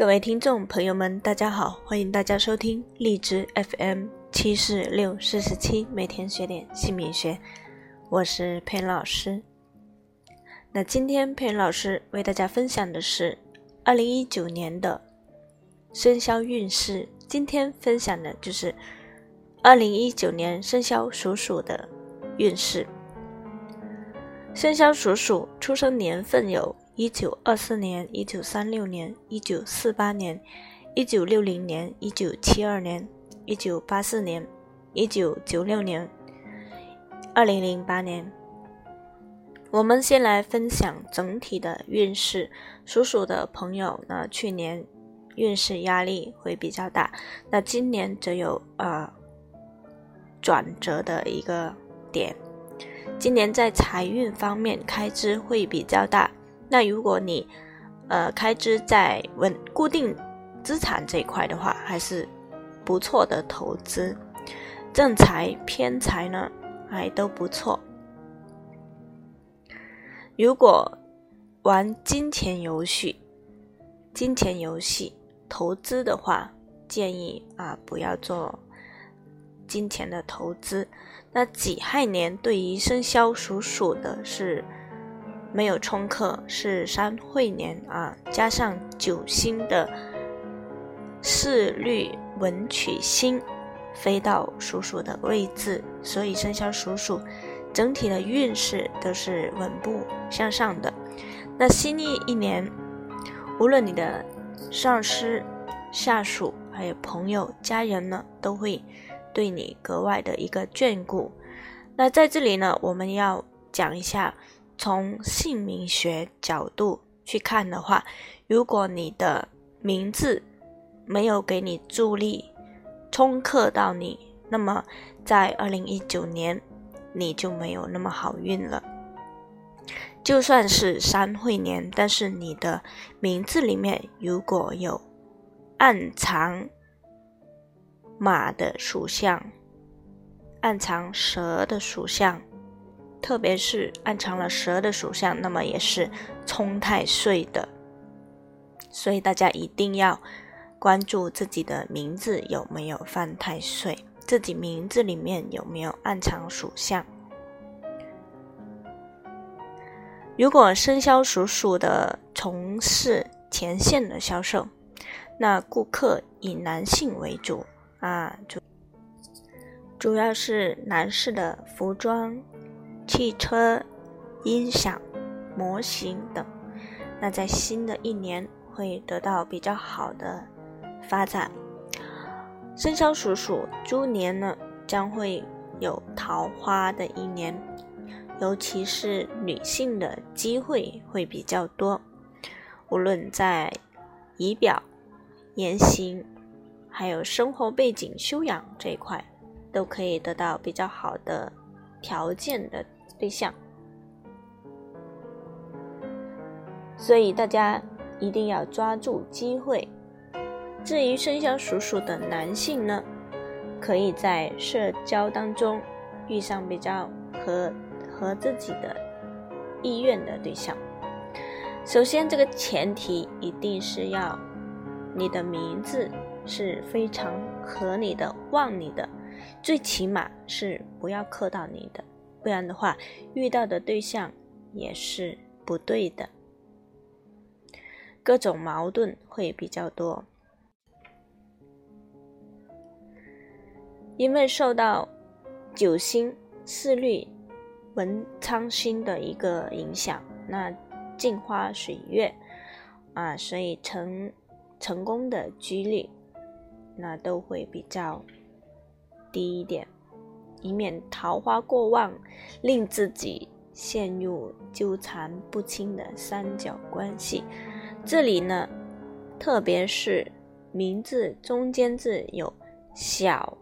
各位听众朋友们，大家好，欢迎大家收听荔枝 FM 七四六四十七，每天学点姓名学，我是佩恩老师。那今天佩恩老师为大家分享的是二零一九年的生肖运势。今天分享的就是二零一九年生肖属鼠的运势。生肖属鼠出生年份有。一九二四年、一九三六年、一九四八年、一九六零年、一九七二年、一九八四年、一九九六年、二零零八年。我们先来分享整体的运势。属鼠的朋友呢，去年运势压力会比较大，那今年则有呃转折的一个点。今年在财运方面开支会比较大。那如果你，呃，开支在稳固定资产这一块的话，还是不错的投资，正财偏财呢，还都不错。如果玩金钱游戏，金钱游戏投资的话，建议啊不要做金钱的投资。那己亥年对于生肖属鼠的是。没有冲克是三会年啊，加上九星的四律文曲星飞到属鼠的位置，所以生肖属鼠整体的运势都是稳步向上的。那新历一年，无论你的上司、下属，还有朋友、家人呢，都会对你格外的一个眷顾。那在这里呢，我们要讲一下。从姓名学角度去看的话，如果你的名字没有给你助力冲克到你，那么在二零一九年你就没有那么好运了。就算是三会年，但是你的名字里面如果有暗藏马的属相，暗藏蛇的属相。特别是暗藏了蛇的属相，那么也是冲太岁的，所以大家一定要关注自己的名字有没有犯太岁，自己名字里面有没有暗藏属相。如果生肖属鼠的从事前线的销售，那顾客以男性为主啊，主主要是男士的服装。汽车、音响、模型等，那在新的一年会得到比较好的发展。生肖属鼠猪年呢，将会有桃花的一年，尤其是女性的机会会比较多，无论在仪表、言行，还有生活背景、修养这一块，都可以得到比较好的条件的。对象，所以大家一定要抓住机会。至于生肖属鼠的男性呢，可以在社交当中遇上比较合合自己的意愿的对象。首先，这个前提一定是要你的名字是非常合你的、旺你的，最起码是不要克到你的。不然的话，遇到的对象也是不对的，各种矛盾会比较多。因为受到九星四律文昌星的一个影响，那镜花水月啊，所以成成功的几率那都会比较低一点。以免桃花过旺，令自己陷入纠缠不清的三角关系。这里呢，特别是名字中间字有“小”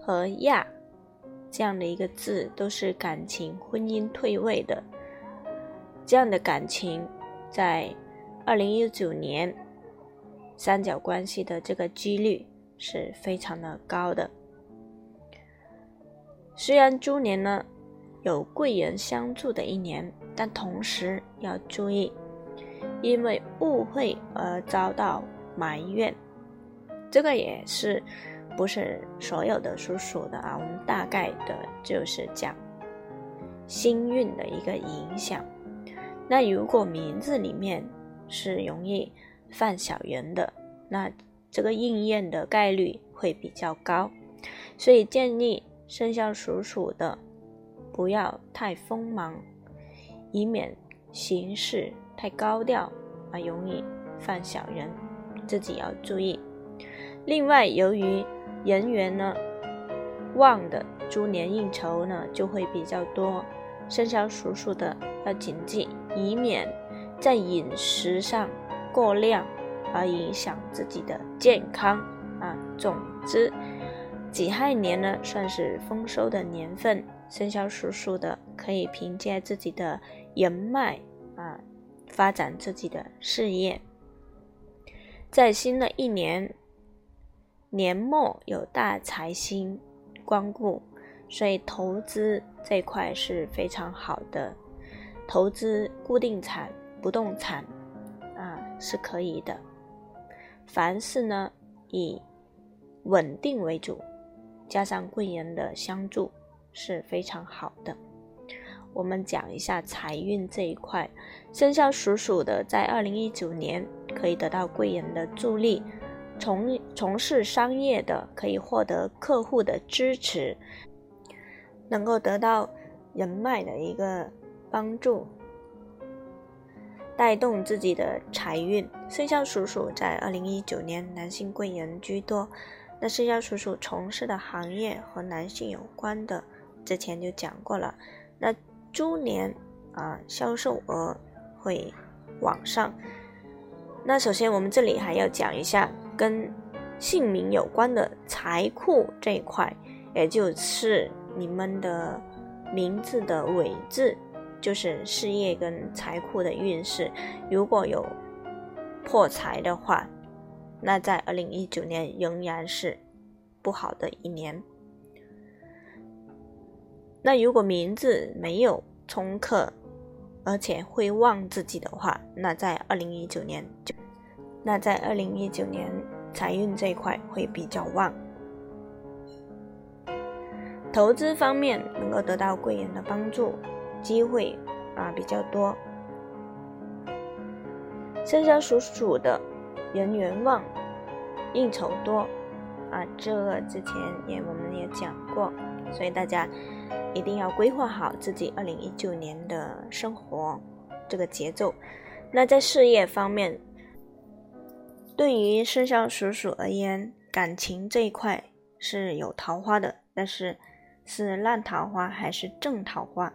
和“亚”这样的一个字，都是感情婚姻退位的。这样的感情，在二零一九年三角关系的这个几率是非常的高的。虽然猪年呢有贵人相助的一年，但同时要注意，因为误会而遭到埋怨。这个也是不是所有的属鼠的啊？我们大概的就是讲星运的一个影响。那如果名字里面是容易犯小人的，那这个应验的概率会比较高，所以建议生肖属鼠的不要太锋芒，以免行事太高调而容易犯小人，自己要注意。另外，由于人缘呢旺的猪年应酬呢就会比较多，生肖属鼠的要谨记。以免在饮食上过量而影响自己的健康啊。总之，己亥年呢算是丰收的年份，生肖属鼠的可以凭借自己的人脉啊，发展自己的事业。在新的一年年末有大财星光顾，所以投资这块是非常好的。投资固定产、不动产，啊是可以的。凡事呢以稳定为主，加上贵人的相助是非常好的。我们讲一下财运这一块，生肖属鼠的在二零一九年可以得到贵人的助力，从从事商业的可以获得客户的支持，能够得到人脉的一个。帮助带动自己的财运。生肖属鼠在二零一九年男性贵人居多。那生肖叔叔从事的行业和男性有关的，之前就讲过了。那猪年啊，销售额会往上。那首先我们这里还要讲一下跟姓名有关的财库这一块，也就是你们的名字的尾字。就是事业跟财库的运势，如果有破财的话，那在二零一九年仍然是不好的一年。那如果名字没有冲克，而且会旺自己的话，那在二零一九年就，那在二零一九年财运这一块会比较旺。投资方面能够得到贵人的帮助。机会啊比较多，生肖属鼠的人缘旺，应酬多啊，这个之前也我们也讲过，所以大家一定要规划好自己二零一九年的生活这个节奏。那在事业方面，对于生肖属鼠而言，感情这一块是有桃花的，但是是烂桃花还是正桃花？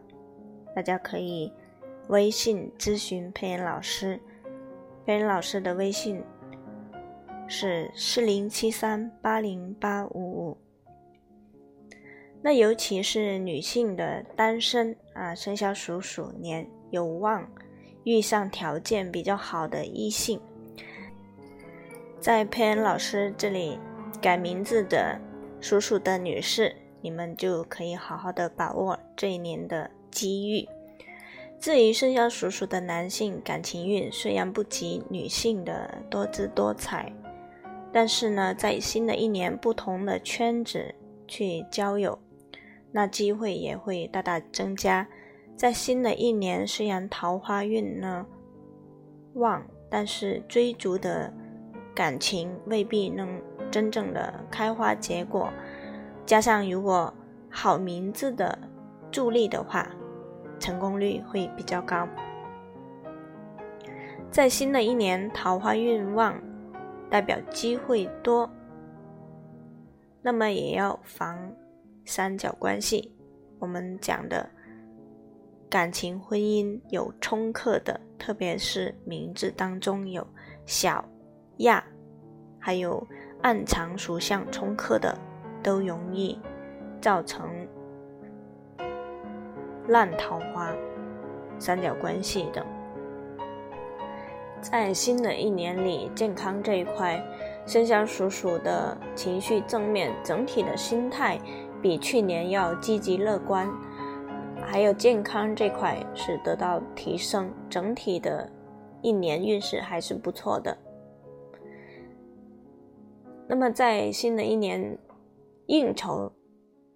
大家可以微信咨询佩恩老师，佩恩老师的微信是四零七三八零八五五。那尤其是女性的单身啊，生肖属鼠年有望遇上条件比较好的异性，在佩恩老师这里改名字的属鼠的女士，你们就可以好好的把握这一年的。机遇。至于生肖属鼠的男性，感情运虽然不及女性的多姿多彩，但是呢，在新的一年，不同的圈子去交友，那机会也会大大增加。在新的一年，虽然桃花运呢旺，但是追逐的感情未必能真正的开花结果。加上如果好名字的助力的话，成功率会比较高。在新的一年，桃花运旺，代表机会多。那么也要防三角关系。我们讲的感情婚姻有冲克的，特别是名字当中有小亚，还有暗藏属相冲克的，都容易造成。烂桃花、三角关系等，在新的一年里，健康这一块，生肖属鼠的情绪正面，整体的心态比去年要积极乐观，还有健康这块是得到提升，整体的一年运势还是不错的。那么在新的一年应酬，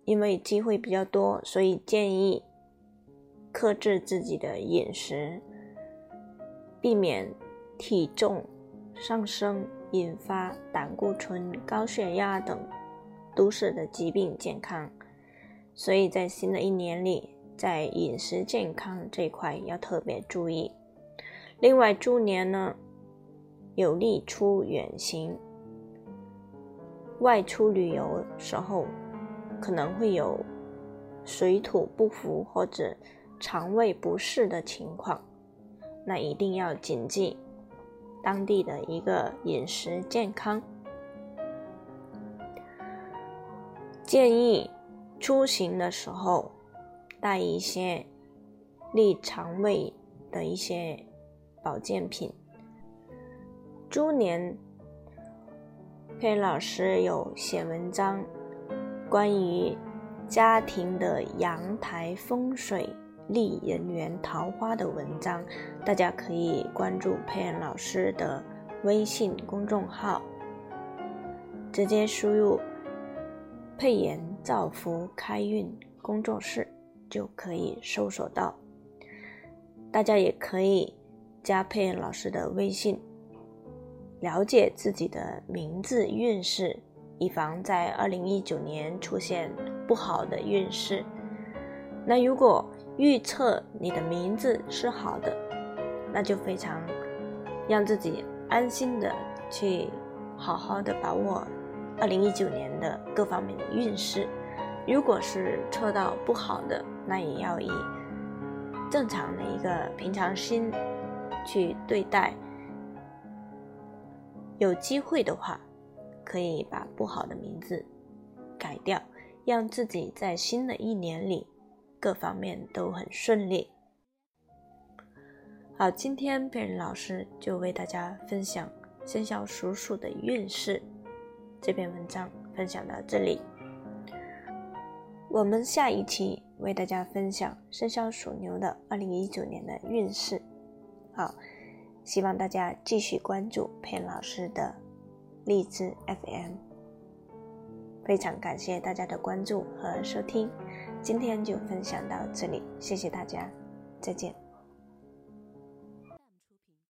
因为机会比较多，所以建议克制自己的饮食，避免体重上升，引发胆固醇、高血压等都市的疾病健康。所以在新的一年里，在饮食健康这块要特别注意。另外，猪年呢有利出远行。外出旅游时候，可能会有水土不服或者肠胃不适的情况，那一定要谨记当地的一个饮食健康。建议出行的时候带一些利肠胃的一些保健品。猪年。佩老师有写文章，关于家庭的阳台风水、利人缘、桃花的文章，大家可以关注佩恩老师的微信公众号，直接输入“佩妍造福开运工作室”就可以搜索到。大家也可以加佩恩老师的微信。了解自己的名字运势，以防在二零一九年出现不好的运势。那如果预测你的名字是好的，那就非常让自己安心的去好好的把握二零一九年的各方面的运势。如果是测到不好的，那也要以正常的一个平常心去对待。有机会的话，可以把不好的名字改掉，让自己在新的一年里各方面都很顺利。好，今天贝仁老师就为大家分享生肖属鼠的运势。这篇文章分享到这里，我们下一期为大家分享生肖属牛的二零一九年的运势。好。希望大家继续关注佩老师的励志 FM。非常感谢大家的关注和收听，今天就分享到这里，谢谢大家，再见。